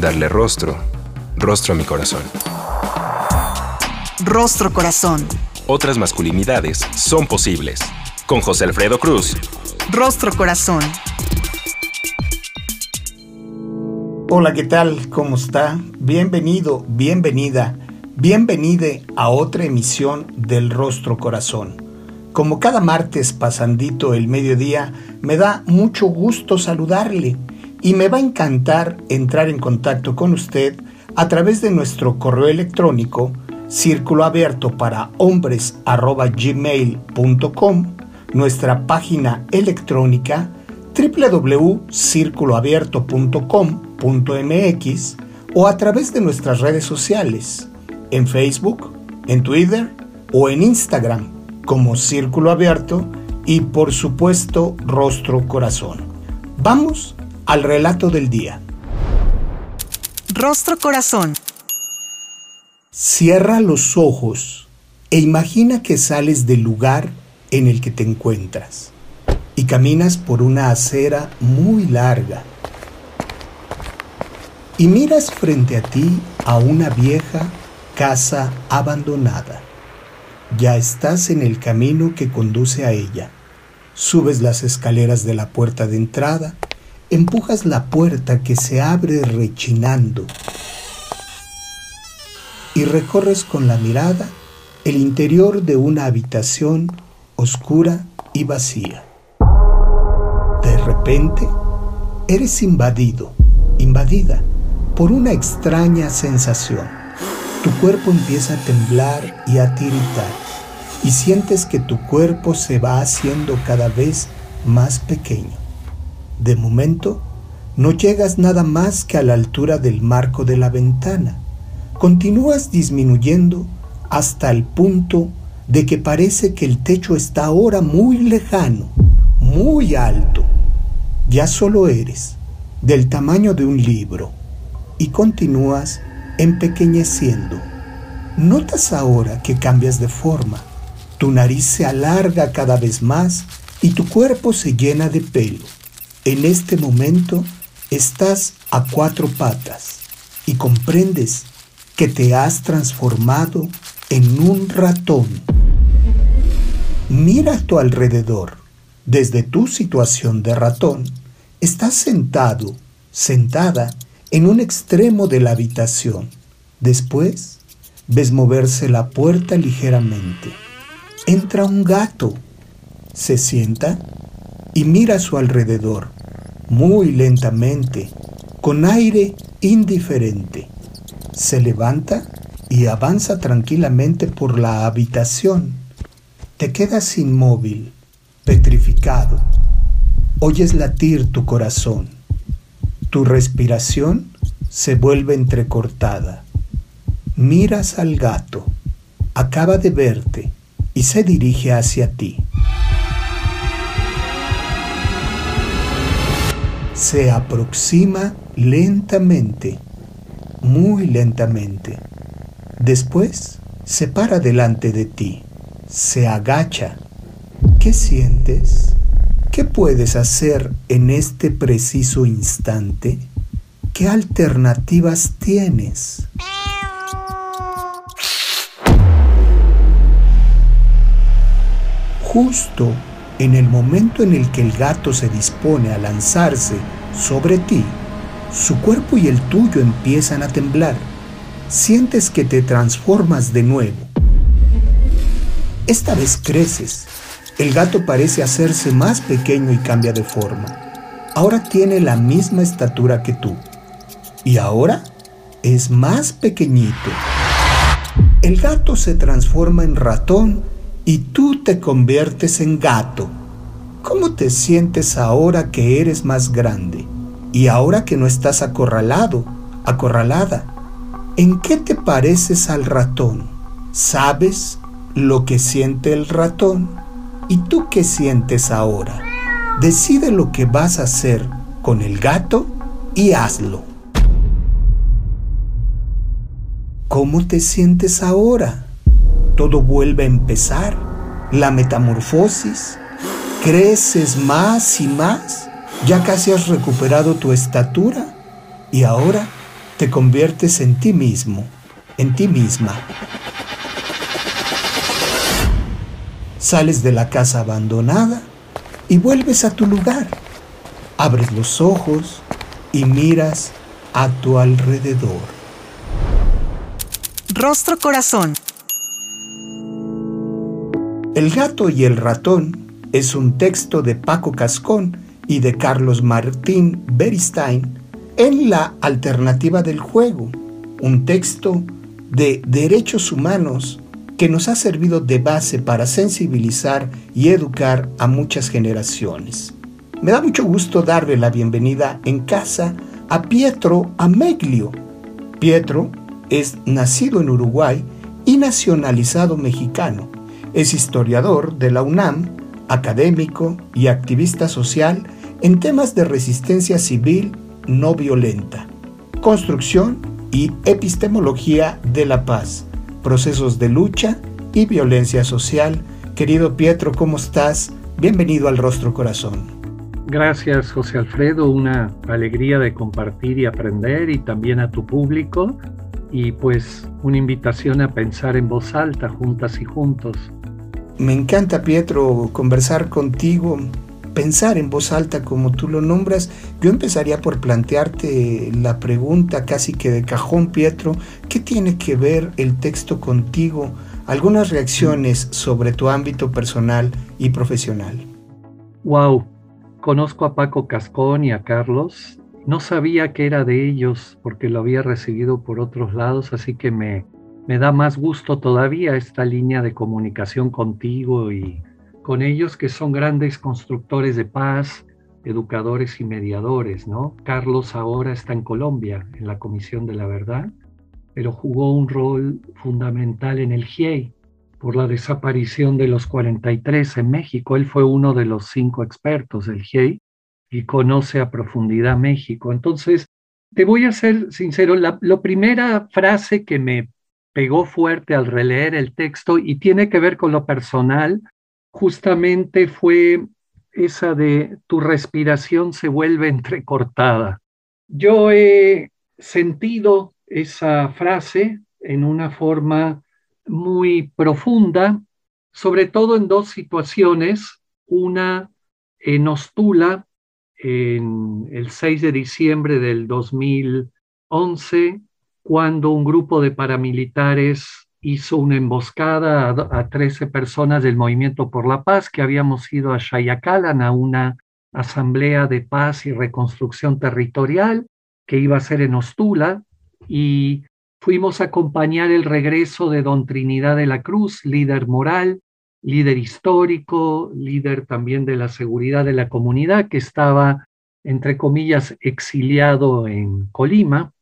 darle rostro, rostro a mi corazón. Rostro Corazón. Otras masculinidades son posibles. Con José Alfredo Cruz. Rostro Corazón. Hola, ¿qué tal? ¿Cómo está? Bienvenido, bienvenida, bienvenide a otra emisión del Rostro Corazón. Como cada martes pasandito el mediodía, me da mucho gusto saludarle y me va a encantar entrar en contacto con usted a través de nuestro correo electrónico círculo abierto para hombres gmail.com, nuestra página electrónica www.circuloabierto.com.mx o a través de nuestras redes sociales en Facebook, en Twitter o en Instagram como Círculo Abierto y por supuesto Rostro Corazón. Vamos al relato del día. Rostro Corazón. Cierra los ojos e imagina que sales del lugar en el que te encuentras y caminas por una acera muy larga. Y miras frente a ti a una vieja casa abandonada. Ya estás en el camino que conduce a ella. Subes las escaleras de la puerta de entrada empujas la puerta que se abre rechinando y recorres con la mirada el interior de una habitación oscura y vacía. De repente, eres invadido, invadida por una extraña sensación. Tu cuerpo empieza a temblar y a tiritar y sientes que tu cuerpo se va haciendo cada vez más pequeño. De momento, no llegas nada más que a la altura del marco de la ventana. Continúas disminuyendo hasta el punto de que parece que el techo está ahora muy lejano, muy alto. Ya solo eres del tamaño de un libro y continúas empequeñeciendo. Notas ahora que cambias de forma. Tu nariz se alarga cada vez más y tu cuerpo se llena de pelo. En este momento estás a cuatro patas y comprendes que te has transformado en un ratón. Mira a tu alrededor. Desde tu situación de ratón, estás sentado, sentada en un extremo de la habitación. Después, ves moverse la puerta ligeramente. Entra un gato. Se sienta y mira a su alrededor, muy lentamente, con aire indiferente. Se levanta y avanza tranquilamente por la habitación. Te quedas inmóvil, petrificado. Oyes latir tu corazón. Tu respiración se vuelve entrecortada. Miras al gato. Acaba de verte y se dirige hacia ti. Se aproxima lentamente, muy lentamente. Después se para delante de ti, se agacha. ¿Qué sientes? ¿Qué puedes hacer en este preciso instante? ¿Qué alternativas tienes? Justo en el momento en el que el gato se dispone a lanzarse sobre ti, su cuerpo y el tuyo empiezan a temblar. Sientes que te transformas de nuevo. Esta vez creces. El gato parece hacerse más pequeño y cambia de forma. Ahora tiene la misma estatura que tú. Y ahora es más pequeñito. El gato se transforma en ratón y tú te conviertes en gato. ¿Cómo te sientes ahora que eres más grande? Y ahora que no estás acorralado, acorralada. ¿En qué te pareces al ratón? ¿Sabes lo que siente el ratón? ¿Y tú qué sientes ahora? Decide lo que vas a hacer con el gato y hazlo. ¿Cómo te sientes ahora? Todo vuelve a empezar. La metamorfosis. Creces más y más. Ya casi has recuperado tu estatura y ahora te conviertes en ti mismo, en ti misma. Sales de la casa abandonada y vuelves a tu lugar. Abres los ojos y miras a tu alrededor. Rostro Corazón. El gato y el ratón es un texto de Paco Cascón y de Carlos Martín Beristain en la alternativa del juego, un texto de derechos humanos que nos ha servido de base para sensibilizar y educar a muchas generaciones. Me da mucho gusto darle la bienvenida en casa a Pietro Ameglio. Pietro es nacido en Uruguay y nacionalizado mexicano. Es historiador de la UNAM, académico y activista social en temas de resistencia civil no violenta, construcción y epistemología de la paz, procesos de lucha y violencia social. Querido Pietro, ¿cómo estás? Bienvenido al Rostro Corazón. Gracias, José Alfredo. Una alegría de compartir y aprender y también a tu público. Y pues una invitación a pensar en voz alta, juntas y juntos. Me encanta, Pietro, conversar contigo, pensar en voz alta como tú lo nombras. Yo empezaría por plantearte la pregunta casi que de cajón, Pietro, ¿qué tiene que ver el texto contigo? Algunas reacciones sobre tu ámbito personal y profesional. Wow, Conozco a Paco Cascón y a Carlos. No sabía que era de ellos porque lo había recibido por otros lados, así que me, me da más gusto todavía esta línea de comunicación contigo y con ellos que son grandes constructores de paz, educadores y mediadores, ¿no? Carlos ahora está en Colombia, en la Comisión de la Verdad, pero jugó un rol fundamental en el GIEI, por la desaparición de los 43 en México. Él fue uno de los cinco expertos del GIEI y conoce a profundidad México. Entonces, te voy a ser sincero, la, primera frase que me pegó fuerte al releer el texto y tiene que ver con lo personal, justamente fue esa de tu respiración se vuelve entrecortada. Yo he sentido esa frase en una forma muy profunda, sobre todo en dos situaciones. Una en Ostula, en el 6 de diciembre del 2011, cuando un grupo de paramilitares hizo una emboscada a, 13 personas del Movimiento por la Paz que habíamos ido a Shayacalan a una asamblea de paz y reconstrucción territorial que iba a ser en Ostula y Fuimos a acompañar el regreso de don Trinidad de la Cruz, líder moral, líder histórico, líder también de la seguridad de la comunidad, que estaba, entre comillas, exiliado en Colima,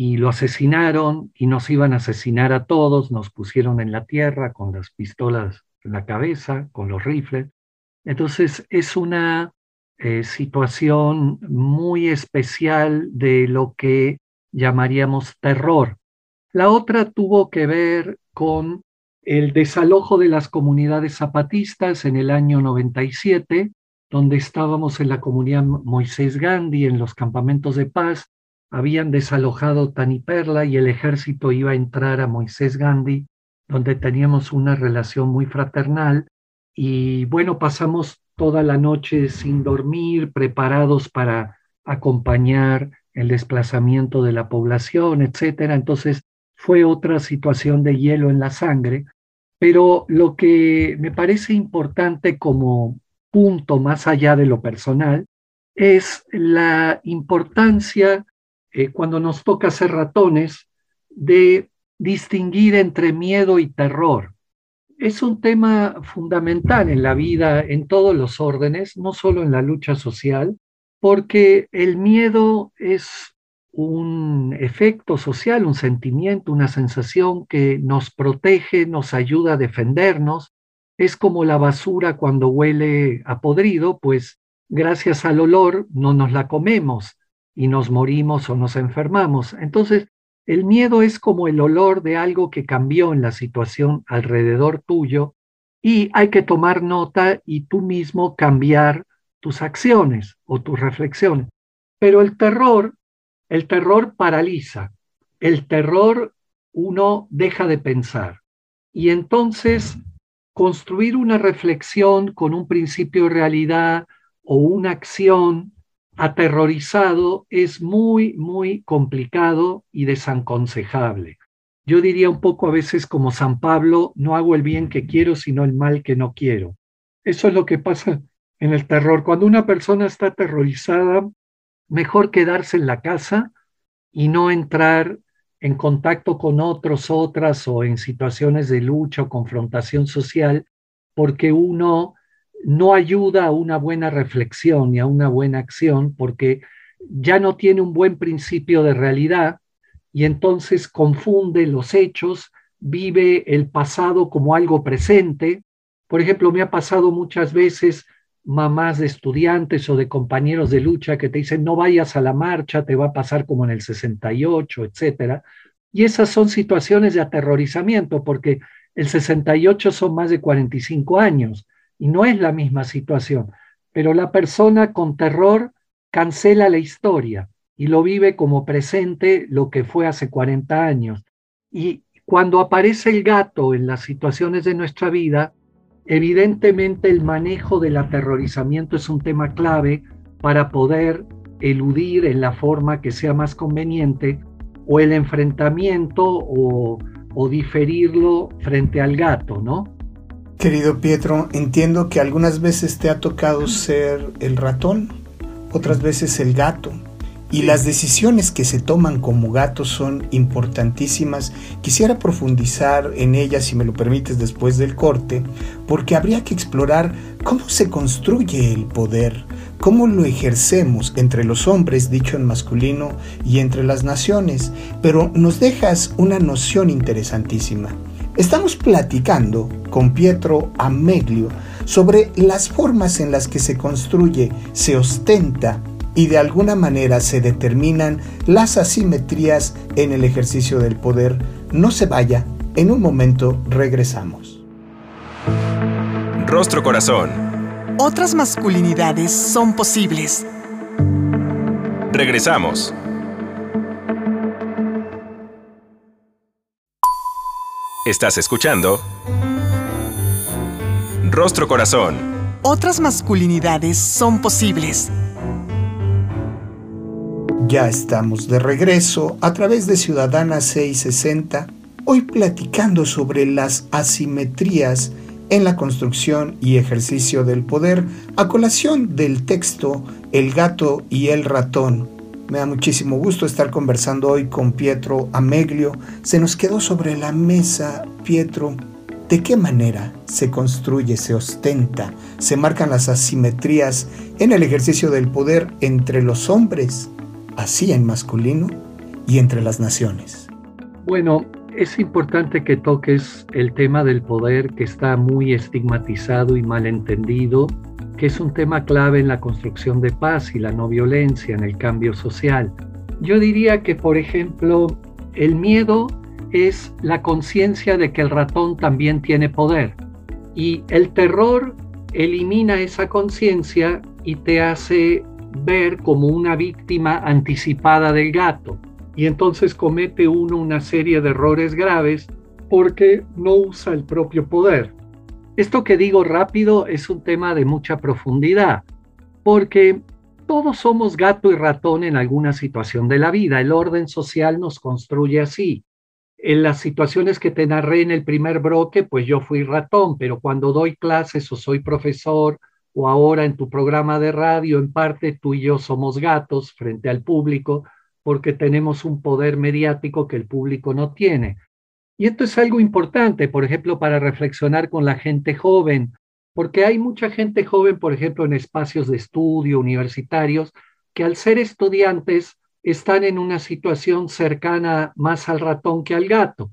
y lo asesinaron y nos iban a asesinar a todos, nos pusieron en la tierra con las pistolas en la cabeza, con los rifles. Entonces es una eh, situación muy especial de lo que llamaríamos terror, la otra tuvo que ver con el desalojo de las comunidades zapatistas en el año 97, donde estábamos en la comunidad Moisés Gandhi, en los campamentos de paz, habían desalojado Taniperla y el ejército iba a entrar a Moisés Gandhi, donde teníamos una relación muy fraternal. Y bueno, pasamos toda la noche sin dormir, preparados para acompañar el desplazamiento de la población, etcétera. Entonces, fue otra situación de hielo en la sangre, pero lo que me parece importante como punto más allá de lo personal es la importancia eh, cuando nos toca ser ratones de distinguir entre miedo y terror. Es un tema fundamental en la vida, en todos los órdenes, no solo en la lucha social, porque el miedo es un efecto social, un sentimiento, una sensación que nos protege, nos ayuda a defendernos. Es como la basura cuando huele a podrido, pues gracias al olor no nos la comemos y nos morimos o nos enfermamos. Entonces, el miedo es como el olor de algo que cambió en la situación alrededor tuyo y hay que tomar nota y tú mismo cambiar tus acciones o tus reflexiones. Pero el terror, el terror paraliza, el terror uno deja de pensar. Y entonces construir una reflexión con un principio de realidad o una acción aterrorizado es muy, muy complicado y desanconsejable. Yo diría un poco a veces como San Pablo, no hago el bien que quiero, sino el mal que no quiero. Eso es lo que pasa en el terror. Cuando una persona está aterrorizada, mejor quedarse en la casa y no entrar en contacto con otros, otras o en situaciones de lucha o confrontación social, porque uno no ayuda a una buena reflexión y a una buena acción, porque ya no tiene un buen principio de realidad y entonces confunde los hechos, vive el pasado como algo presente. Por ejemplo, me ha pasado muchas veces mamás de estudiantes o de compañeros de lucha que te dicen no vayas a la marcha, te va a pasar como en el 68, etcétera. Y esas son situaciones de aterrorizamiento porque el 68 son más de 45 años y no es la misma situación, pero la persona con terror cancela la historia y lo vive como presente lo que fue hace 40 años. Y cuando aparece el gato en las situaciones de nuestra vida, evidentemente el manejo del aterrorizamiento es un tema clave para poder eludir en la forma que sea más conveniente o el enfrentamiento o, o diferirlo frente al gato, ¿no? Querido Pietro, entiendo que algunas veces te ha tocado ser el ratón, otras veces el gato y las decisiones que se toman como gatos son importantísimas. Quisiera profundizar en ellas, si me lo permites, después del corte, porque habría que explorar cómo se construye el poder, cómo lo ejercemos entre los hombres, dicho en masculino, y entre las naciones. Pero nos dejas una noción interesantísima. Estamos platicando con Pietro Ameglio sobre las formas en las que se construye, se ostenta y de alguna manera se determinan las asimetrías en el ejercicio del poder. No se vaya, en un momento regresamos. Rostro Corazón. Otras masculinidades son posibles. Regresamos. Estás escuchando Rostro Corazón. Otras masculinidades son posibles. Ya estamos de regreso a través de Ciudadana 660, hoy platicando sobre las asimetrías en la construcción y ejercicio del poder a colación del texto El gato y el ratón. Me da muchísimo gusto estar conversando hoy con Pietro Ameglio. Se nos quedó sobre la mesa, Pietro, ¿de qué manera se construye, se ostenta, se marcan las asimetrías en el ejercicio del poder entre los hombres así en masculino y entre las naciones? Bueno, es importante que toques el tema del poder que está muy estigmatizado y malentendido, que es un tema clave en la construcción de paz y la no violencia, en el cambio social. Yo diría que, por ejemplo, el miedo es la conciencia de que el ratón también tiene poder y el terror elimina esa conciencia y te hace ver como una víctima anticipada del gato. Y entonces comete uno una serie de errores graves porque no usa el propio poder. Esto que digo rápido es un tema de mucha profundidad, porque todos somos gato y ratón en alguna situación de la vida. El orden social nos construye así. En las situaciones que te narré en el primer bloque, pues yo fui ratón, pero cuando doy clases o soy profesor o ahora en tu programa de radio, en parte tú y yo somos gatos frente al público porque tenemos un poder mediático que el público no tiene. Y esto es algo importante, por ejemplo, para reflexionar con la gente joven, porque hay mucha gente joven, por ejemplo, en espacios de estudio universitarios, que al ser estudiantes están en una situación cercana más al ratón que al gato.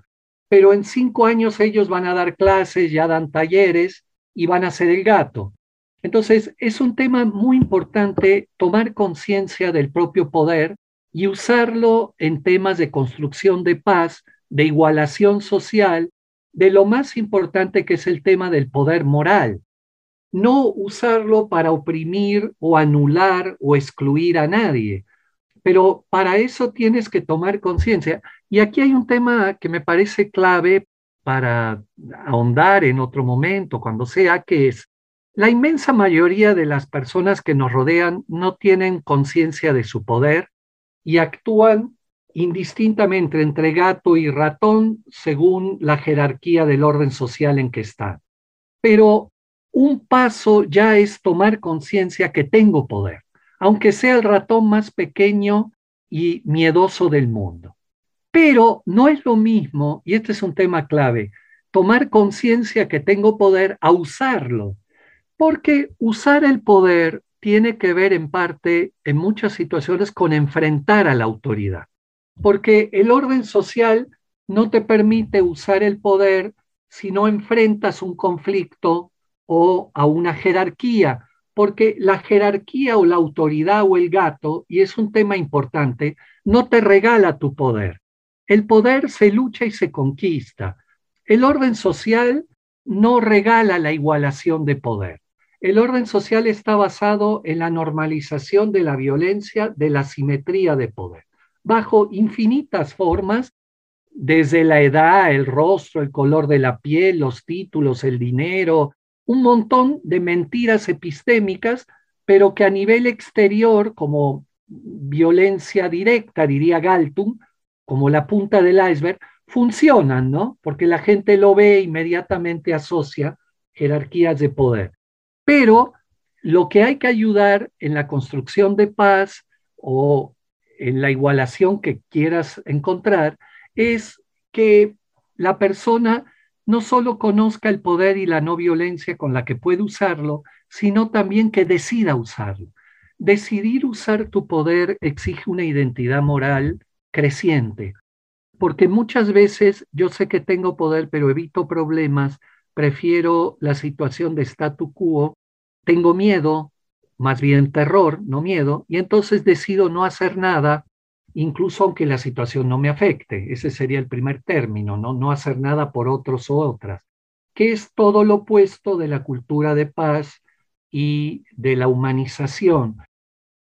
Pero en cinco años ellos van a dar clases, ya dan talleres y van a ser el gato. Entonces, es un tema muy importante tomar conciencia del propio poder y usarlo en temas de construcción de paz, de igualación social, de lo más importante que es el tema del poder moral. No usarlo para oprimir o anular o excluir a nadie, pero para eso tienes que tomar conciencia. Y aquí hay un tema que me parece clave para ahondar en otro momento, cuando sea, que es la inmensa mayoría de las personas que nos rodean no tienen conciencia de su poder y actúan indistintamente entre gato y ratón según la jerarquía del orden social en que están. Pero un paso ya es tomar conciencia que tengo poder, aunque sea el ratón más pequeño y miedoso del mundo. Pero no es lo mismo, y este es un tema clave, tomar conciencia que tengo poder a usarlo porque usar el poder tiene que ver en parte, en muchas situaciones, con enfrentar a la autoridad. Porque el orden social no te permite usar el poder si no enfrentas un conflicto o a una jerarquía, porque la jerarquía o la autoridad o el gato, y es un tema importante, no te regala tu poder. El poder se lucha y se conquista. El orden social no regala la igualación de poder. El orden social está basado en la normalización de la violencia, de la simetría de poder, bajo infinitas formas, desde la edad, el rostro, el color de la piel, los títulos, el dinero, un montón de mentiras epistémicas, pero que a nivel exterior, como violencia directa, diría Galtung, como la punta del iceberg, funcionan, ¿no? Porque la gente lo ve e inmediatamente asocia jerarquías de poder. Pero lo que hay que ayudar en la construcción de paz o en la igualación que quieras encontrar es que la persona no solo conozca el poder y la no violencia con la que puede usarlo, sino también que decida usarlo. Decidir usar tu poder exige una identidad moral creciente, porque muchas veces yo sé que tengo poder, pero evito problemas prefiero la situación de statu quo, tengo miedo, más bien terror, no miedo, y entonces decido no hacer nada, incluso aunque la situación no me afecte. Ese sería el primer término, no, no hacer nada por otros o otras, que es todo lo opuesto de la cultura de paz y de la humanización.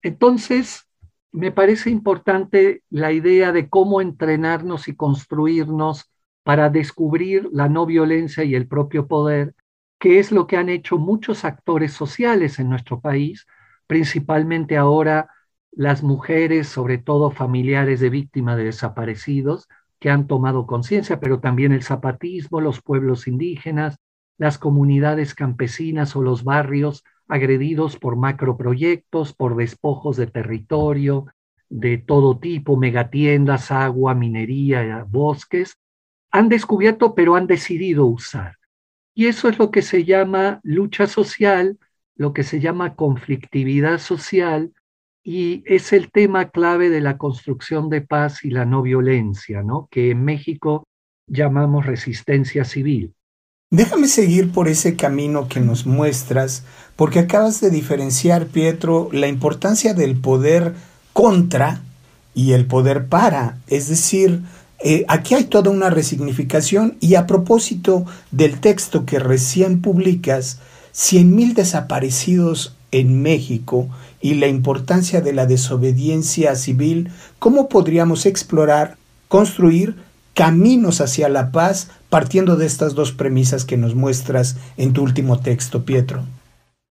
Entonces, me parece importante la idea de cómo entrenarnos y construirnos para descubrir la no violencia y el propio poder, que es lo que han hecho muchos actores sociales en nuestro país, principalmente ahora las mujeres, sobre todo familiares de víctimas de desaparecidos, que han tomado conciencia, pero también el zapatismo, los pueblos indígenas, las comunidades campesinas o los barrios agredidos por macroproyectos, por despojos de territorio de todo tipo, megatiendas, agua, minería, bosques, han descubierto, pero han decidido usar. Y eso es lo que se llama lucha social, lo que se llama conflictividad social, y es el tema clave de la construcción de paz y la no violencia, ¿no? que en México llamamos resistencia civil. Déjame seguir por ese camino que nos muestras, porque acabas de diferenciar, Pietro, la importancia del poder contra y el poder para, es decir, eh, aquí hay toda una resignificación y a propósito del texto que recién publicas, 100.000 desaparecidos en México y la importancia de la desobediencia civil, ¿cómo podríamos explorar, construir caminos hacia la paz partiendo de estas dos premisas que nos muestras en tu último texto, Pietro?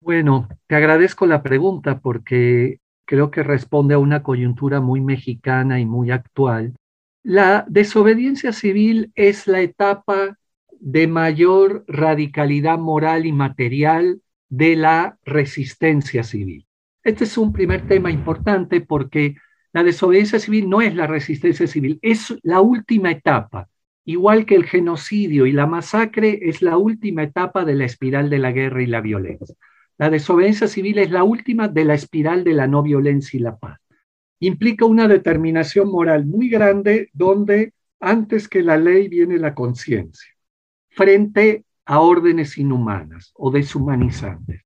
Bueno, te agradezco la pregunta porque creo que responde a una coyuntura muy mexicana y muy actual la desobediencia civil es la etapa de mayor radicalidad moral y material de la resistencia civil. Este es un primer tema importante porque la desobediencia civil no es la resistencia civil, es la última etapa. Igual que el genocidio y la masacre es la última etapa de la espiral de la guerra y la violencia. La desobediencia civil es la última de la espiral de la no violencia y la paz. Implica una determinación moral muy grande donde antes que la ley viene la conciencia, frente a órdenes inhumanas o deshumanizantes.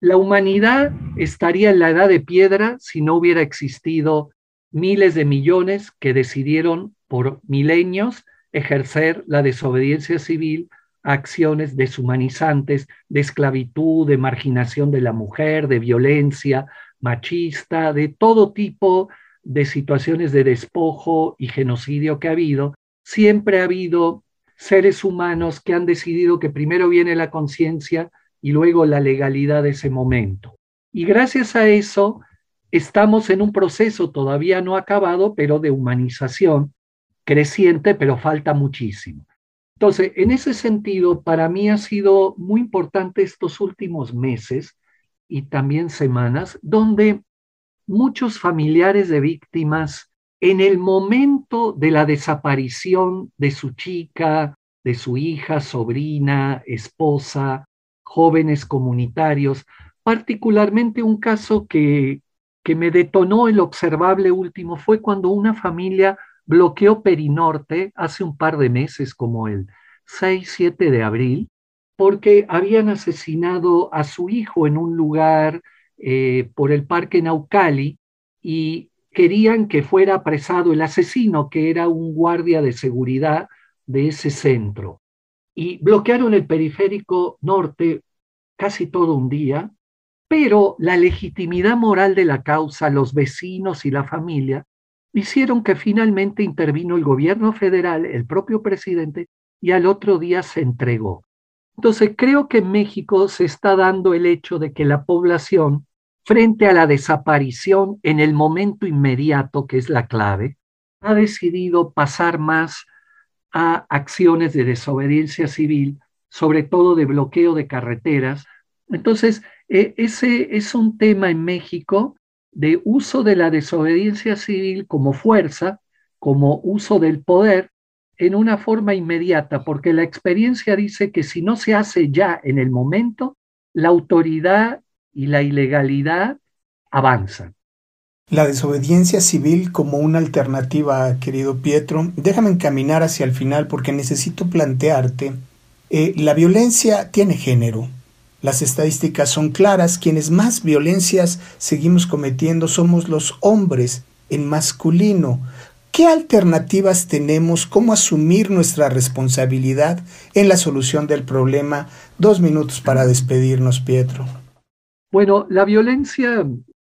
La humanidad estaría en la edad de piedra si no hubiera existido miles de millones que decidieron por milenios ejercer la desobediencia civil a acciones deshumanizantes de esclavitud, de marginación de la mujer, de violencia machista, de todo tipo de situaciones de despojo y genocidio que ha habido. Siempre ha habido seres humanos que han decidido que primero viene la conciencia y luego la legalidad de ese momento. Y gracias a eso estamos en un proceso todavía no acabado, pero de humanización creciente, pero falta muchísimo. Entonces, en ese sentido, para mí ha sido muy importante estos últimos meses y también semanas, donde muchos familiares de víctimas, en el momento de la desaparición de su chica, de su hija, sobrina, esposa, jóvenes comunitarios, particularmente un caso que, que me detonó el observable último fue cuando una familia bloqueó Perinorte hace un par de meses, como el 6-7 de abril, porque habían asesinado a su hijo en un lugar eh, por el parque Naucali y querían que fuera apresado el asesino, que era un guardia de seguridad de ese centro. Y bloquearon el periférico norte casi todo un día, pero la legitimidad moral de la causa, los vecinos y la familia, hicieron que finalmente intervino el gobierno federal, el propio presidente, y al otro día se entregó. Entonces, creo que en México se está dando el hecho de que la población, frente a la desaparición en el momento inmediato, que es la clave, ha decidido pasar más a acciones de desobediencia civil, sobre todo de bloqueo de carreteras. Entonces, e, ese es un tema en México de uso de la desobediencia civil como fuerza, como uso del poder en una forma inmediata, porque la experiencia dice que si no se hace ya en el momento, la autoridad y la ilegalidad avanzan. La desobediencia civil como una alternativa, querido Pietro, déjame encaminar hacia el final porque necesito plantearte, eh, la violencia tiene género, las estadísticas son claras, quienes más violencias seguimos cometiendo somos los hombres en masculino. ¿Qué alternativas tenemos? ¿Cómo asumir nuestra responsabilidad en la solución del problema? Dos minutos para despedirnos, Pietro. Bueno, la violencia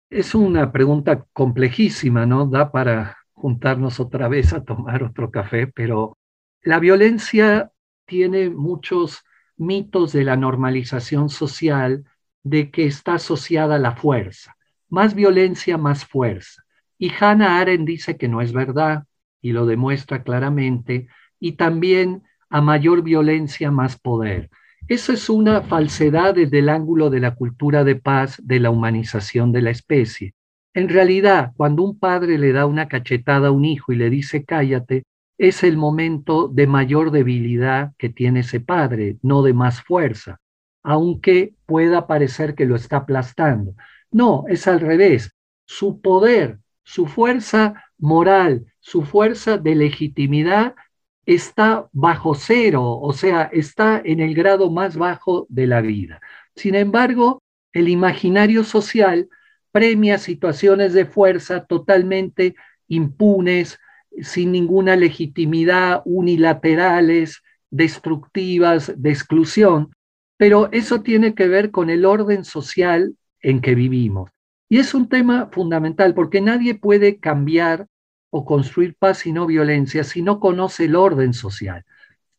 es una pregunta complejísima, ¿no? Da para juntarnos otra vez a tomar otro café, pero la violencia tiene muchos mitos de la normalización social de que está asociada a la fuerza. Más violencia, más fuerza. Y Hannah Arendt dice que no es verdad y lo demuestra claramente. Y también a mayor violencia, más poder. Eso es una falsedad desde el ángulo de la cultura de paz, de la humanización de la especie. En realidad, cuando un padre le da una cachetada a un hijo y le dice cállate, es el momento de mayor debilidad que tiene ese padre, no de más fuerza, aunque pueda parecer que lo está aplastando. No, es al revés. Su poder, su fuerza moral, su fuerza de legitimidad está bajo cero, o sea, está en el grado más bajo de la vida. Sin embargo, el imaginario social premia situaciones de fuerza totalmente impunes, sin ninguna legitimidad, unilaterales, destructivas, de exclusión, pero eso tiene que ver con el orden social en que vivimos. Y es un tema fundamental porque nadie puede cambiar o construir paz y no violencia si no conoce el orden social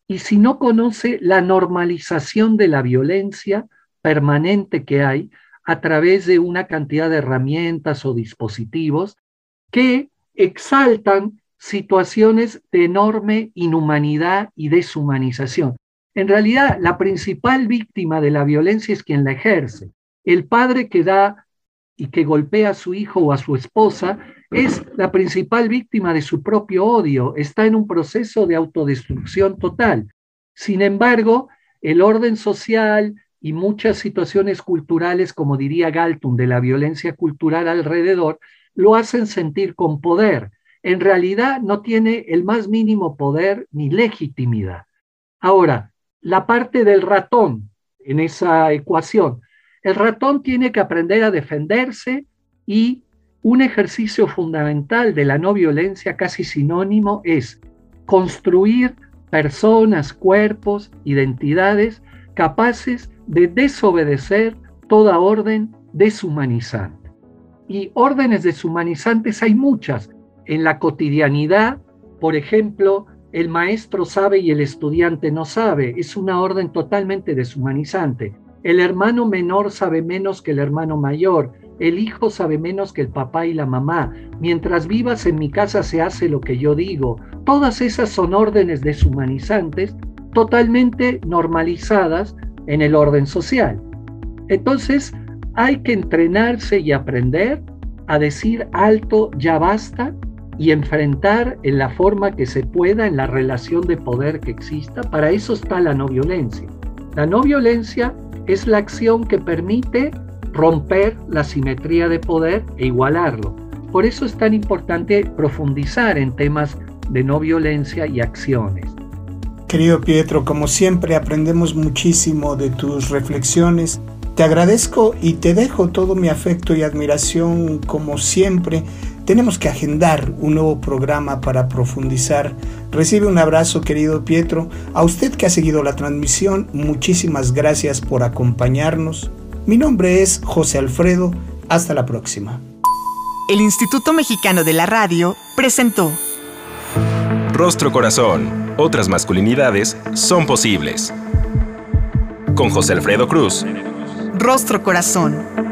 y si no conoce la normalización de la violencia permanente que hay a través de una cantidad de herramientas o dispositivos que exaltan situaciones de enorme inhumanidad y deshumanización. En realidad, la principal víctima de la violencia es quien la ejerce. El padre que da y que golpea a su hijo o a su esposa es la principal víctima de su propio odio, está en un proceso de autodestrucción total. Sin embargo, el orden social y muchas situaciones culturales, como diría Galton, de la violencia cultural alrededor, lo hacen sentir con poder. En realidad no tiene el más mínimo poder ni legitimidad. Ahora, la parte del ratón en esa ecuación. El ratón tiene que aprender a defenderse y un ejercicio fundamental de la no violencia, casi sinónimo, es construir personas, cuerpos, identidades capaces de desobedecer toda orden deshumanizante. Y órdenes deshumanizantes hay muchas. En la cotidianidad, por ejemplo, el maestro sabe y el estudiante no sabe. Es una orden totalmente deshumanizante. El hermano menor sabe menos que el hermano mayor. El hijo sabe menos que el papá y la mamá. Mientras vivas en mi casa se hace lo que yo digo. Todas esas son órdenes deshumanizantes totalmente normalizadas en el orden social. Entonces, hay que entrenarse y aprender a decir alto, ya basta, y enfrentar en la forma que se pueda en la relación de poder que exista. Para eso está la no violencia. La no violencia es la acción que permite romper la simetría de poder e igualarlo. Por eso es tan importante profundizar en temas de no violencia y acciones. Querido Pietro, como siempre aprendemos muchísimo de tus reflexiones. Te agradezco y te dejo todo mi afecto y admiración como siempre. Tenemos que agendar un nuevo programa para profundizar. Recibe un abrazo, querido Pietro. A usted que ha seguido la transmisión, muchísimas gracias por acompañarnos. Mi nombre es José Alfredo. Hasta la próxima. El Instituto Mexicano de la Radio presentó Rostro Corazón. Otras masculinidades son posibles. Con José Alfredo Cruz. Rostro Corazón